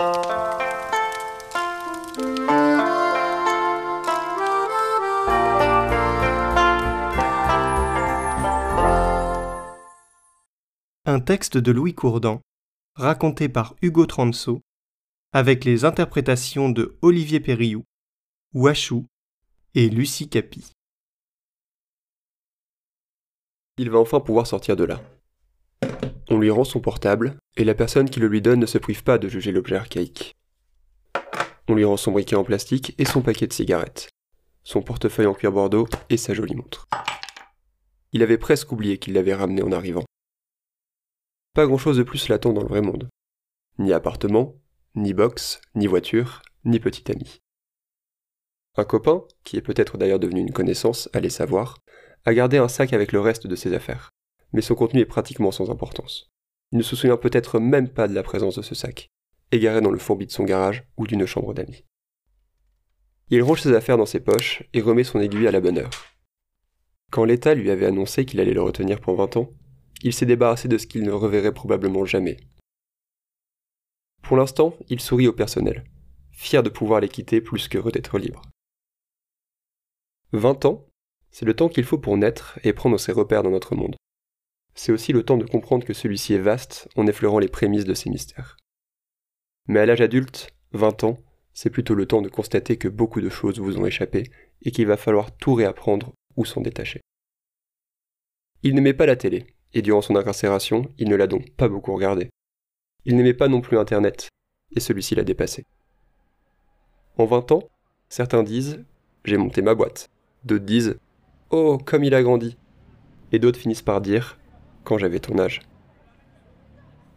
Un texte de Louis Courdan, raconté par Hugo Transo, avec les interprétations de Olivier Périou, Wachou et Lucie Capi. Il va enfin pouvoir sortir de là. On lui rend son portable, et la personne qui le lui donne ne se prive pas de juger l'objet archaïque. On lui rend son briquet en plastique et son paquet de cigarettes, son portefeuille en cuir bordeaux et sa jolie montre. Il avait presque oublié qu'il l'avait ramené en arrivant. Pas grand-chose de plus l'attend dans le vrai monde. Ni appartement, ni box, ni voiture, ni petit ami. Un copain, qui est peut-être d'ailleurs devenu une connaissance, allez savoir, a gardé un sac avec le reste de ses affaires, mais son contenu est pratiquement sans importance. Il ne se souvient peut-être même pas de la présence de ce sac, égaré dans le fourbi de son garage ou d'une chambre d'amis. Il range ses affaires dans ses poches et remet son aiguille à la bonne heure. Quand l'État lui avait annoncé qu'il allait le retenir pour 20 ans, il s'est débarrassé de ce qu'il ne reverrait probablement jamais. Pour l'instant, il sourit au personnel, fier de pouvoir les quitter plus qu'heureux d'être libre. 20 ans, c'est le temps qu'il faut pour naître et prendre ses repères dans notre monde. C'est aussi le temps de comprendre que celui-ci est vaste en effleurant les prémices de ses mystères. Mais à l'âge adulte, 20 ans, c'est plutôt le temps de constater que beaucoup de choses vous ont échappé et qu'il va falloir tout réapprendre ou s'en détacher. Il n'aimait pas la télé, et durant son incarcération, il ne l'a donc pas beaucoup regardé. Il n'aimait pas non plus Internet, et celui-ci l'a dépassé. En 20 ans, certains disent J'ai monté ma boîte. D'autres disent Oh, comme il a grandi. Et d'autres finissent par dire Quand j'avais ton âge.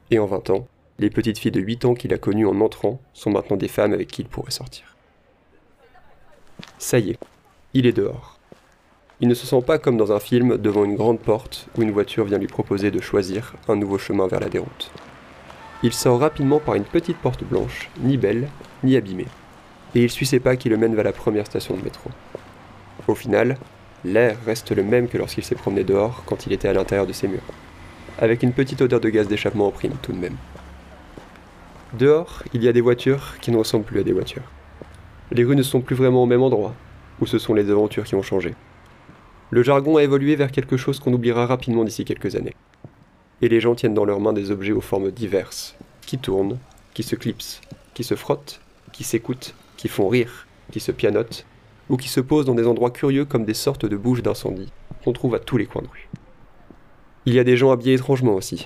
Et en 20 ans, les petites filles de 8 ans qu'il a connues en entrant sont maintenant des femmes avec qui il pourrait sortir. Ça y est, il est dehors. Il ne se sent pas comme dans un film devant une grande porte où une voiture vient lui proposer de choisir un nouveau chemin vers la déroute. Il sort rapidement par une petite porte blanche, ni belle, ni abîmée, et il suit ses pas qui le mènent vers la première station de métro. Au final, l'air reste le même que lorsqu'il s'est promené dehors quand il était à l'intérieur de ses murs, avec une petite odeur de gaz d'échappement en prime tout de même. Dehors, il y a des voitures qui ne ressemblent plus à des voitures. Les rues ne sont plus vraiment au même endroit, ou ce sont les aventures qui ont changé. Le jargon a évolué vers quelque chose qu'on oubliera rapidement d'ici quelques années. Et les gens tiennent dans leurs mains des objets aux formes diverses, qui tournent, qui se clipsent, qui se frottent, qui s'écoutent, qui font rire, qui se pianotent, ou qui se posent dans des endroits curieux comme des sortes de bouches d'incendie qu'on trouve à tous les coins de rue. Il y a des gens habillés étrangement aussi,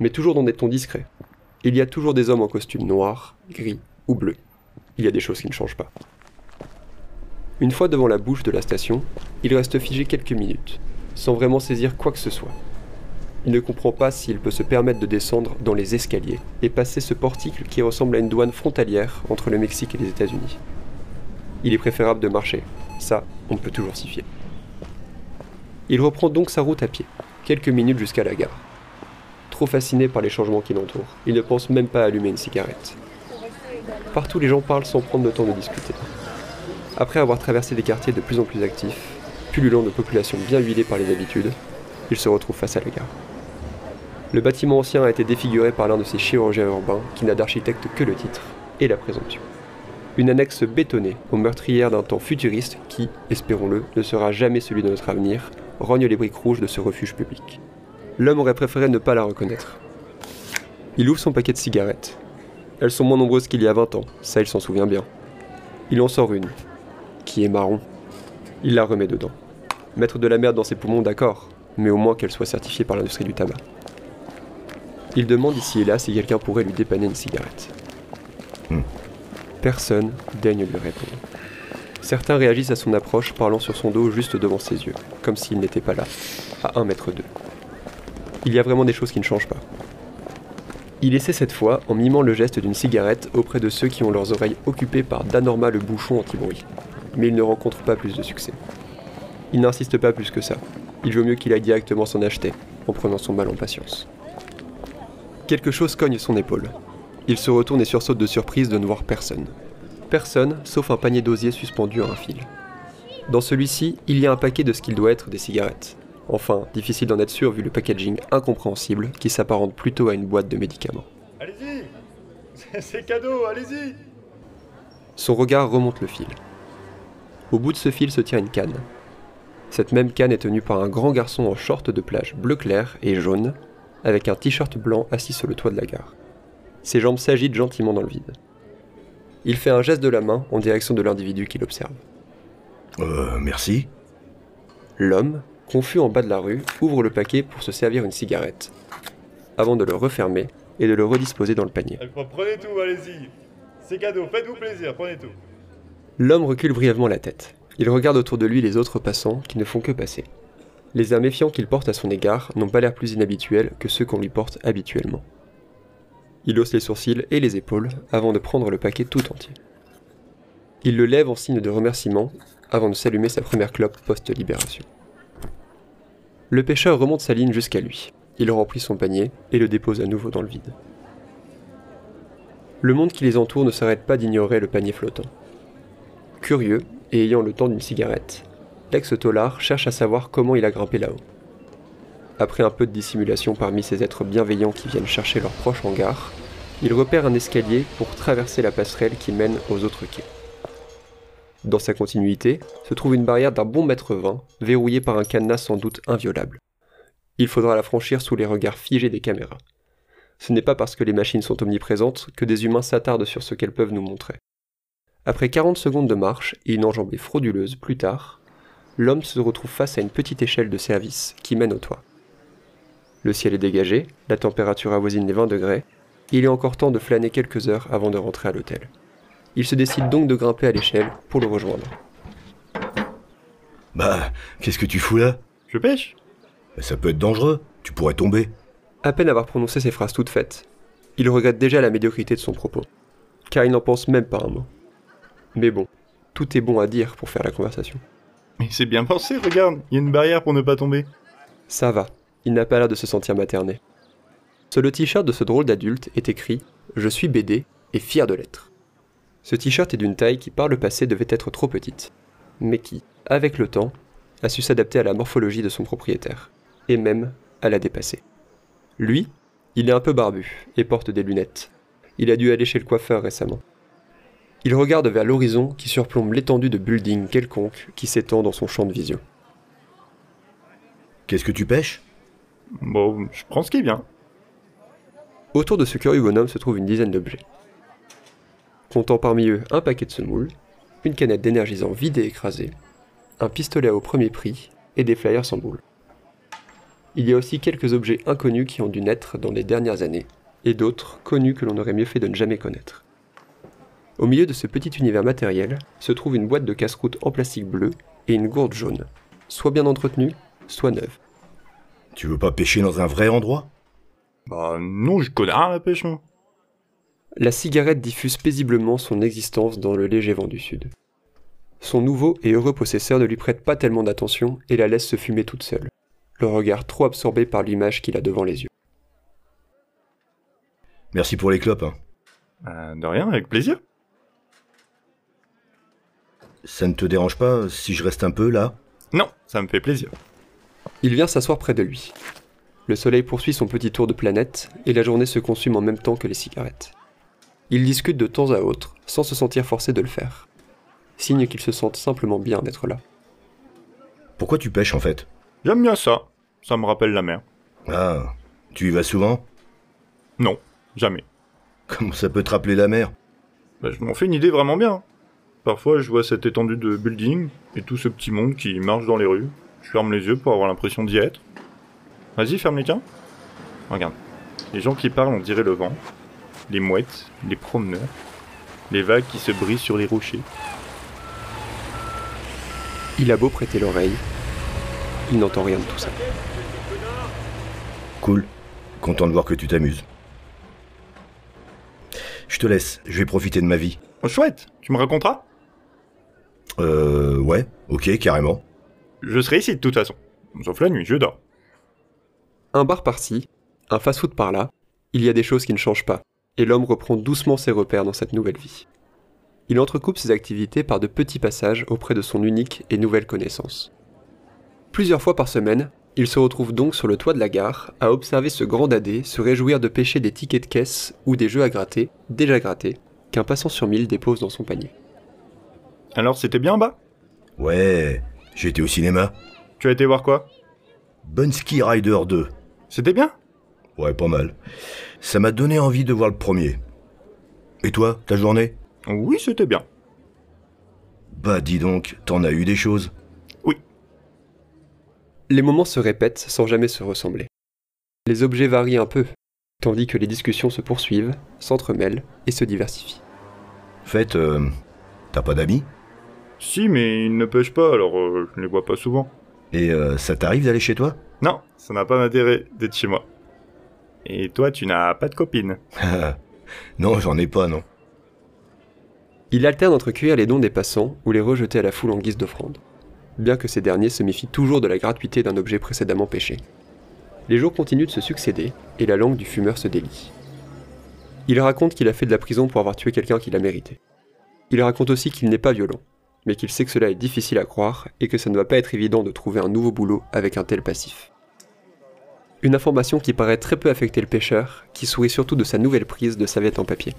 mais toujours dans des tons discrets. Il y a toujours des hommes en costume noir, gris ou bleu. Il y a des choses qui ne changent pas. Une fois devant la bouche de la station, il reste figé quelques minutes, sans vraiment saisir quoi que ce soit. Il ne comprend pas s'il peut se permettre de descendre dans les escaliers et passer ce portique qui ressemble à une douane frontalière entre le Mexique et les États-Unis. Il est préférable de marcher, ça, on peut toujours s'y fier. Il reprend donc sa route à pied, quelques minutes jusqu'à la gare. Trop fasciné par les changements qui l'entourent, il ne pense même pas à allumer une cigarette. Partout les gens parlent sans prendre le temps de discuter. Après avoir traversé des quartiers de plus en plus actifs, pullulant de populations bien huilées par les habitudes, il se retrouve face à la gare. Le bâtiment ancien a été défiguré par l'un de ces chirurgiens urbains qui n'a d'architecte que le titre et la présomption. Une annexe bétonnée aux meurtrières d'un temps futuriste qui, espérons-le, ne sera jamais celui de notre avenir, rogne les briques rouges de ce refuge public. L'homme aurait préféré ne pas la reconnaître. Il ouvre son paquet de cigarettes. Elles sont moins nombreuses qu'il y a 20 ans, ça il s'en souvient bien. Il en sort une, qui est marron. Il la remet dedans. Mettre de la merde dans ses poumons, d'accord, mais au moins qu'elle soit certifiée par l'industrie du tabac. Il demande ici et là si quelqu'un pourrait lui dépanner une cigarette. Personne daigne lui répondre. Certains réagissent à son approche parlant sur son dos juste devant ses yeux, comme s'il n'était pas là, à un mètre d'eux. Il y a vraiment des choses qui ne changent pas. Il essaie cette fois en mimant le geste d'une cigarette auprès de ceux qui ont leurs oreilles occupées par d'anormales bouchons anti-bruit mais il ne rencontre pas plus de succès. Il n'insiste pas plus que ça. Il vaut mieux qu'il aille directement s'en acheter, en prenant son mal en patience. Quelque chose cogne son épaule. Il se retourne et sursaute de surprise de ne voir personne. Personne, sauf un panier d'osier suspendu à un fil. Dans celui-ci, il y a un paquet de ce qu'il doit être des cigarettes. Enfin, difficile d'en être sûr vu le packaging incompréhensible qui s'apparente plutôt à une boîte de médicaments. Allez-y C'est cadeau, allez-y Son regard remonte le fil. Au bout de ce fil se tient une canne. Cette même canne est tenue par un grand garçon en short de plage bleu clair et jaune, avec un t-shirt blanc assis sur le toit de la gare. Ses jambes s'agitent gentiment dans le vide. Il fait un geste de la main en direction de l'individu qui l'observe. Euh, merci. L'homme, confus en bas de la rue, ouvre le paquet pour se servir une cigarette, avant de le refermer et de le redisposer dans le panier. Prenez tout, allez-y. C'est cadeau, faites-vous plaisir, prenez tout. L'homme recule brièvement la tête. Il regarde autour de lui les autres passants qui ne font que passer. Les airs méfiants qu'il porte à son égard n'ont pas l'air plus inhabituels que ceux qu'on lui porte habituellement. Il hausse les sourcils et les épaules avant de prendre le paquet tout entier. Il le lève en signe de remerciement avant de s'allumer sa première clope post-libération. Le pêcheur remonte sa ligne jusqu'à lui. Il remplit son panier et le dépose à nouveau dans le vide. Le monde qui les entoure ne s'arrête pas d'ignorer le panier flottant. Curieux et ayant le temps d'une cigarette, l'ex-tolard cherche à savoir comment il a grimpé là-haut. Après un peu de dissimulation parmi ces êtres bienveillants qui viennent chercher leurs proches en gare, il repère un escalier pour traverser la passerelle qui mène aux autres quais. Dans sa continuité se trouve une barrière d'un bon mètre vingt, verrouillée par un cadenas sans doute inviolable. Il faudra la franchir sous les regards figés des caméras. Ce n'est pas parce que les machines sont omniprésentes que des humains s'attardent sur ce qu'elles peuvent nous montrer. Après 40 secondes de marche et une enjambée frauduleuse plus tard, l'homme se retrouve face à une petite échelle de service qui mène au toit. Le ciel est dégagé, la température avoisine les 20 degrés, et il est encore temps de flâner quelques heures avant de rentrer à l'hôtel. Il se décide donc de grimper à l'échelle pour le rejoindre. Bah, qu'est-ce que tu fous là? Je pêche Bah, Ça peut être dangereux, tu pourrais tomber. À peine avoir prononcé ces phrases toutes faites, il regrette déjà la médiocrité de son propos, car il n'en pense même pas un mot. Mais bon, tout est bon à dire pour faire la conversation. Mais c'est bien pensé, regarde, il y a une barrière pour ne pas tomber. Ça va, il n'a pas l'air de se sentir materné. Sur le t-shirt de ce drôle d'adulte est écrit Je suis BD et fier de l'être. Ce t-shirt est d'une taille qui par le passé devait être trop petite, mais qui, avec le temps, a su s'adapter à la morphologie de son propriétaire, et même à la dépasser. Lui, il est un peu barbu et porte des lunettes. Il a dû aller chez le coiffeur récemment. Il regarde vers l'horizon qui surplombe l'étendue de buildings quelconque qui s'étend dans son champ de vision. Qu'est-ce que tu pêches? Bon, je prends ce qui est bien. Autour de ce curieux bonhomme se trouve une dizaine d'objets. Comptant parmi eux un paquet de semoules, une canette d'énergisant vide et écrasée, un pistolet au premier prix et des flyers sans boule. Il y a aussi quelques objets inconnus qui ont dû naître dans les dernières années, et d'autres connus que l'on aurait mieux fait de ne jamais connaître. Au milieu de ce petit univers matériel se trouve une boîte de casse-croûte en plastique bleu et une gourde jaune, soit bien entretenue, soit neuve. Tu veux pas pêcher dans un vrai endroit? Bah non, je connais rien à la pêche, moi. La cigarette diffuse paisiblement son existence dans le léger vent du sud. Son nouveau et heureux possesseur ne lui prête pas tellement d'attention et la laisse se fumer toute seule, le regard trop absorbé par l'image qu'il a devant les yeux. Merci pour les clopes. hein. Euh, de rien, avec plaisir. Ça ne te dérange pas si je reste un peu là? Non, ça me fait plaisir. Il vient s'asseoir près de lui. Le soleil poursuit son petit tour de planète et la journée se consume en même temps que les cigarettes. Ils discutent de temps à autre sans se sentir forcés de le faire. Signe qu'ils se sentent simplement bien d'être là. Pourquoi tu pêches en fait? J'aime bien ça. Ça me rappelle la mer. Ah, tu y vas souvent? Non, jamais. Comment ça peut te rappeler la mer? Bah, je m'en fais une idée vraiment bien. Parfois, je vois cette étendue de building et tout ce petit monde qui marche dans les rues. Je ferme les yeux pour avoir l'impression d'y être. Vas-y, ferme les tiens. Regarde. Les gens qui parlent, on dirait le vent. Les mouettes, les promeneurs. Les vagues qui se brisent sur les rochers. Il a beau prêter l'oreille, il n'entend rien de tout ça. Cool. Content de voir que tu t'amuses. Je te laisse, je vais profiter de ma vie. Oh, chouette Tu me raconteras? Euh, ouais, ok, carrément. Je serai ici de toute façon. Sauf la nuit, je dors. Un bar par-ci, un fast-food par-là, il y a des choses qui ne changent pas, et l'homme reprend doucement ses repères dans cette nouvelle vie. Il entrecoupe ses activités par de petits passages auprès de son unique et nouvelle connaissance. Plusieurs fois par semaine, Il se retrouve donc sur le toit de la gare à observer ce grand dadé se réjouir de pêcher des tickets de caisse ou des jeux à gratter, déjà grattés, qu'un passant sur mille dépose dans son panier. Alors c'était bien en bas? Ouais, j'étais au cinéma. Tu as été voir quoi? Bunsky Rider 2. C'était bien? Ouais, pas mal. Ça m'a donné envie de voir le premier. Et toi, ta journée? Oui, c'était bien. Bah dis donc, t'en as eu des choses? Les moments se répètent sans jamais se ressembler. Les objets varient un peu, tandis que les discussions se poursuivent, s'entremêlent et se diversifient. Fait, euh, t'as pas d'amis? Si, mais ils ne pêchent pas, alors euh, je ne les vois pas souvent. Et euh, ça t'arrive d'aller chez toi? Non, ça n'a pas d'intérêt d'être chez moi. Et toi, tu n'as pas de copine Non, j'en ai pas, non. Il alterne entre cueillir les dons des passants ou les rejeter à la foule en guise d'offrande, bien que ces derniers se méfient toujours de la gratuité d'un objet précédemment pêché. Les jours continuent de se succéder et la langue du fumeur se délie. Il raconte qu'il a fait de la prison pour avoir tué quelqu'un qu'il a mérité. Il raconte aussi qu'il n'est pas violent, mais qu'il sait que cela est difficile à croire et que ça ne va pas être évident de trouver un nouveau boulot avec un tel passif. Une information qui paraît très peu affecter le pêcheur, qui sourit surtout de sa nouvelle prise de savette en papier.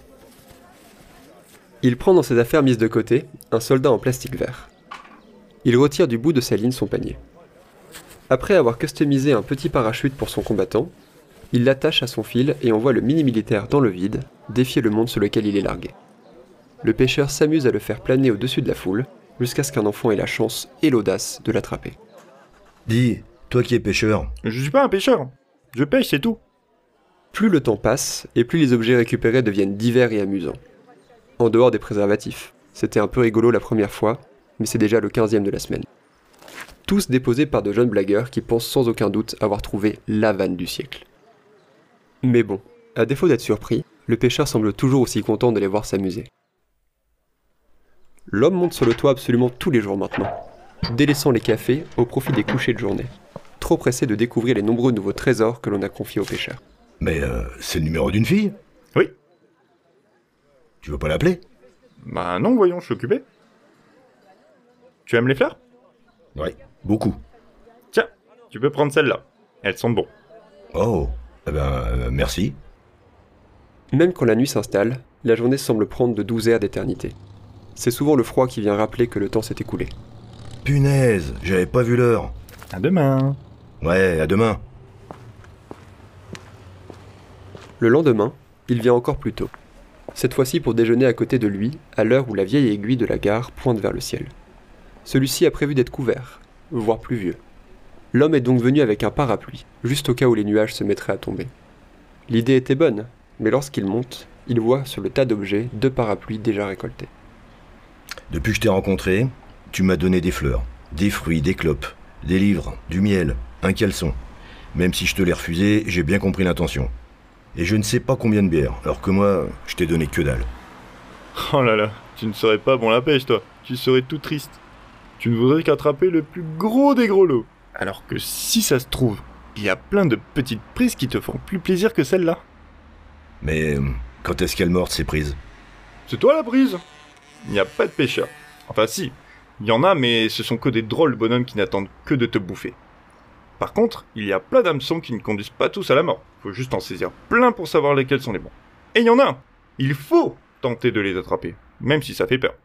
Il prend dans ses affaires mises de côté un soldat en plastique vert. Il retire du bout de sa ligne son panier. Après avoir customisé un petit parachute pour son combattant, il l'attache à son fil et envoie le mini-militaire dans le vide, défier le monde sur lequel il est largué. Le pêcheur s'amuse à le faire planer au-dessus de la foule, jusqu'à ce qu'un enfant ait la chance et l'audace de l'attraper. Dis, toi qui es pêcheur, Je suis pas un pêcheur. Je pêche, c'est tout. Plus le temps passe, et plus les objets récupérés deviennent divers et amusants. En dehors des préservatifs. C'était un peu rigolo la première fois, mais c'est déjà le 15e de la semaine. Tous déposés par de jeunes blagueurs qui pensent sans aucun doute avoir trouvé la vanne du siècle. Mais bon, à défaut d'être surpris, le pêcheur semble toujours aussi content de les voir s'amuser. L'homme monte sur le toit absolument tous les jours maintenant, délaissant les cafés au profit des couchers de journée, trop pressé de découvrir les nombreux nouveaux trésors que l'on a confiés au pêcheur. mais euh, c'est le numéro d'une fille? Oui. Tu veux pas l'appeler? Bah non, voyons, je suis occupé. Tu aimes les fleurs? Ouais, beaucoup. Tiens, tu peux prendre celles-là. Elles sont bon. Oh, eh ben, euh, merci. Même quand la nuit s'installe, la journée semble prendre de douze heures d'éternité. C'est souvent le froid qui vient rappeler que le temps s'est écoulé. Punaise, j'avais pas vu l'heure. À demain. Ouais, à demain. Le lendemain, il vient encore plus tôt. Cette fois-ci pour déjeuner à côté de lui, à l'heure où la vieille aiguille de la gare pointe vers le ciel. Celui-ci a prévu d'être couvert, voire pluvieux. L'homme est donc venu avec un parapluie, juste au cas où les nuages se mettraient à tomber. L'idée était bonne, mais lorsqu'il monte, il voit sur le tas d'objets deux parapluies déjà récoltés. Depuis que je t'ai rencontré, tu m'as donné des fleurs, des fruits, des clopes, des livres, du miel, un caleçon. Même si je te l'ai refusé, j'ai bien compris l'intention. Et je ne sais pas combien de bières, alors que moi, je t'ai donné que dalle. Oh là là, tu ne serais pas bon la pêche, toi. Tu serais tout triste. Tu ne voudrais qu'attraper le plus gros des gros lots. Alors que si ça se trouve, il y a plein de petites prises qui te feront plus plaisir que celle-là. Mais euh, quand est-ce qu'elle morte, ces prises? C'est toi la prise Il n'y a pas de pêcheurs. Enfin si, il y en a, mais ce sont que des drôles bonhommes qui n'attendent que de te bouffer. Par contre, il y a plein d'hameçons qui ne conduisent pas tous à la mort. Faut juste en saisir plein pour savoir lesquels sont les bons. Et il y en a un Il faut tenter de les attraper, même si ça fait peur.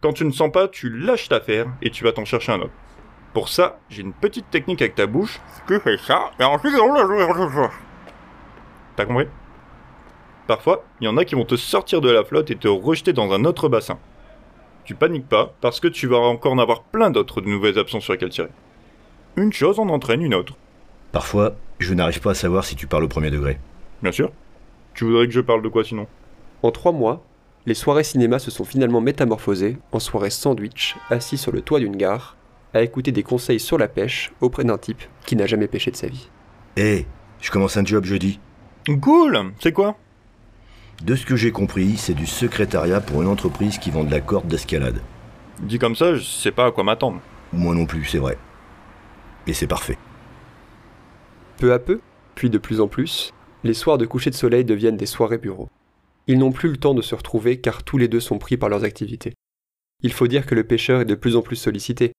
Quand tu ne sens pas, tu lâches l'affaire et tu vas t'en chercher un autre. Pour ça, j'ai une petite technique avec ta bouche. Tu fais ça, et ensuite... T'as compris? Parfois, il y en a qui vont te sortir de la flotte et te rejeter dans un autre bassin. Tu paniques pas, parce que tu vas encore en avoir plein d'autres de nouvelles absents sur lesquelles tirer. Une chose en entraîne une autre. Parfois, je n'arrive pas à savoir si tu parles au premier degré. Bien sûr. Tu voudrais que je parle de quoi sinon? En trois mois, les soirées cinéma se sont finalement métamorphosées en soirées sandwich, assis sur le toit d'une gare, à écouter des conseils sur la pêche auprès d'un type qui n'a jamais pêché de sa vie. Hé, je commence un job jeudi. Cool C'est quoi? De ce que j'ai compris, c'est du secrétariat pour une entreprise qui vend de la corde d'escalade. Dit comme ça, je sais pas à quoi m'attendre. Moi non plus, c'est vrai. Et c'est parfait. Peu à peu, puis de plus en plus, les soirs de coucher de soleil deviennent des soirées bureaux. Ils n'ont plus le temps de se retrouver car tous les deux sont pris par leurs activités. Il faut dire que le pêcheur est de plus en plus sollicité.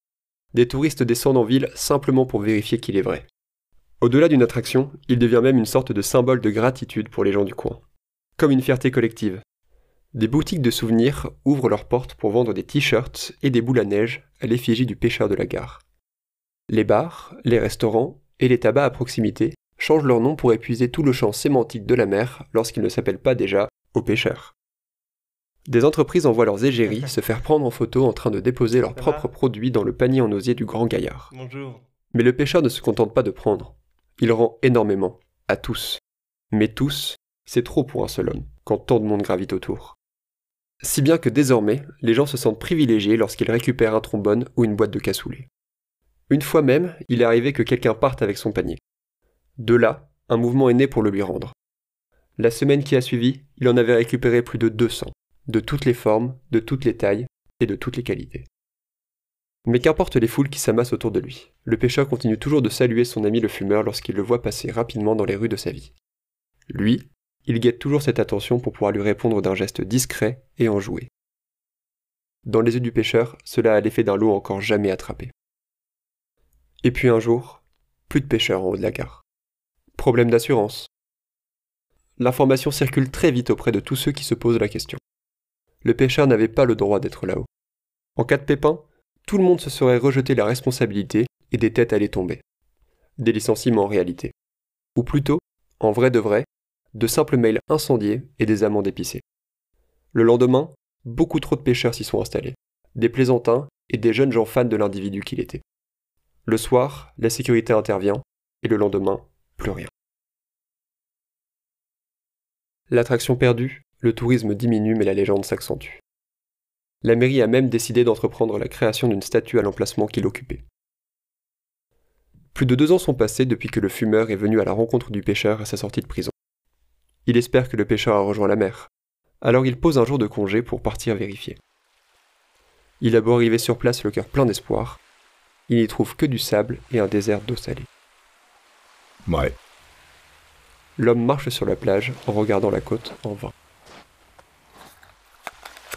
des touristes descendent en ville simplement pour vérifier qu'il est vrai. Au-delà d'une attraction, il devient même une sorte de symbole de gratitude pour les gens du coin. Comme une fierté collective. Des boutiques de souvenirs ouvrent leurs portes pour vendre des t-shirts et des boules à neige à l'effigie du pêcheur de la gare. Les bars, les restaurants et les tabacs à proximité changent leur nom pour épuiser tout le champ sémantique de la mer lorsqu'ils ne s'appellent pas déjà aux pêcheurs. Des entreprises envoient leurs égéries se faire prendre en photo en train de déposer leurs propres produits dans le panier en osier du grand gaillard. Bonjour. Mais le pêcheur ne se contente pas de prendre. Il rend énormément, à tous. Mais tous, c'est trop pour un seul homme, quand tant de monde gravite autour. Si bien que désormais, les gens se sentent privilégiés lorsqu'ils récupèrent un trombone ou une boîte de cassoulet. Une fois même, il est arrivé que quelqu'un parte avec son panier. De là, un mouvement est né pour le lui rendre. La semaine qui a suivi, il en avait récupéré plus de 200 de toutes les formes, de toutes les tailles et de toutes les qualités. Mais qu'importe les foules qui s'amassent autour de lui, le pêcheur continue toujours de saluer son ami le fumeur lorsqu'il le voit passer rapidement dans les rues de sa vie. Lui, il guette toujours cette attention pour pouvoir lui répondre d'un geste discret et enjoué. Dans les yeux du pêcheur, cela a l'effet d'un lot encore jamais attrapé. Et puis un jour, plus de pêcheurs en haut de la gare. Problème d'assurance. L'information circule très vite auprès de tous ceux qui se posent la question le pêcheur n'avait pas le droit d'être là-haut. En cas de pépin, tout le monde se serait rejeté la responsabilité et des têtes allaient tomber. Des licenciements en réalité. Ou plutôt, en vrai de vrai, de simples mails incendiés et des amendes épicées. Le lendemain, beaucoup trop de pêcheurs s'y sont installés, des plaisantins et des jeunes gens fans de l'individu qu'il était. Le soir, la sécurité intervient, et le lendemain, plus rien. L'attraction perdue, le tourisme diminue mais la légende s'accentue. La mairie a même décidé d'entreprendre la création d'une statue à l'emplacement qu'il occupait. Plus de deux ans sont passés depuis que le fumeur est venu à la rencontre du pêcheur à sa sortie de prison. Il espère que le pêcheur a rejoint la mer, alors il pose un jour de congé pour partir vérifier. Il a beau arriver sur place le cœur plein d'espoir, il n'y trouve que du sable et un désert d'eau salée. Ouais. L'homme marche sur la plage en regardant la côte en vain.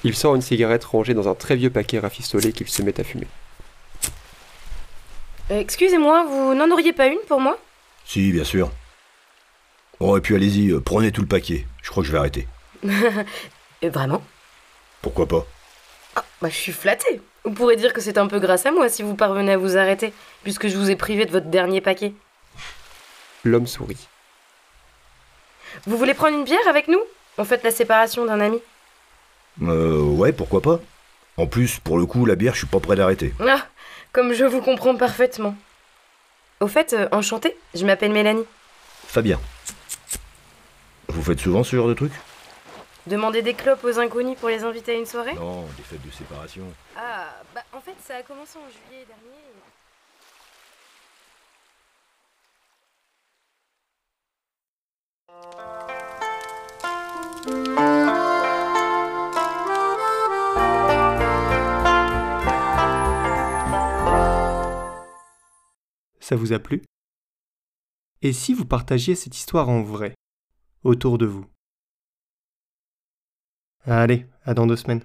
Il sort une cigarette rangée dans un très vieux paquet rafistolé qu'il se met à fumer. Euh, Excusez-moi, vous n'en auriez pas une pour moi? Si, bien sûr. Oh, et puis allez-y, euh, prenez tout le paquet. Je crois que je vais arrêter. Euh, Vraiment? Pourquoi pas? Ah, bah je suis flattée. Vous pourrez dire que c'est un peu grâce à moi si vous parvenez à vous arrêter, puisque je vous ai privé de votre dernier paquet. L'homme sourit. Vous voulez prendre une bière avec nous? On fête la séparation d'un ami. Euh, ouais, pourquoi pas En plus, pour le coup, la bière, je suis pas prêt d'arrêter. Ah, comme je vous comprends parfaitement. Au fait, euh, enchantée, je m'appelle Mélanie. Fabien. Vous faites souvent ce genre de truc Demander des clopes aux inconnus pour les inviter à une soirée Non, des fêtes de séparation. Ah, bah en fait, ça a commencé en juillet dernier. Ça vous a plu? Et si vous partagiez cette histoire en vrai, autour de vous Allez, à dans deux semaines.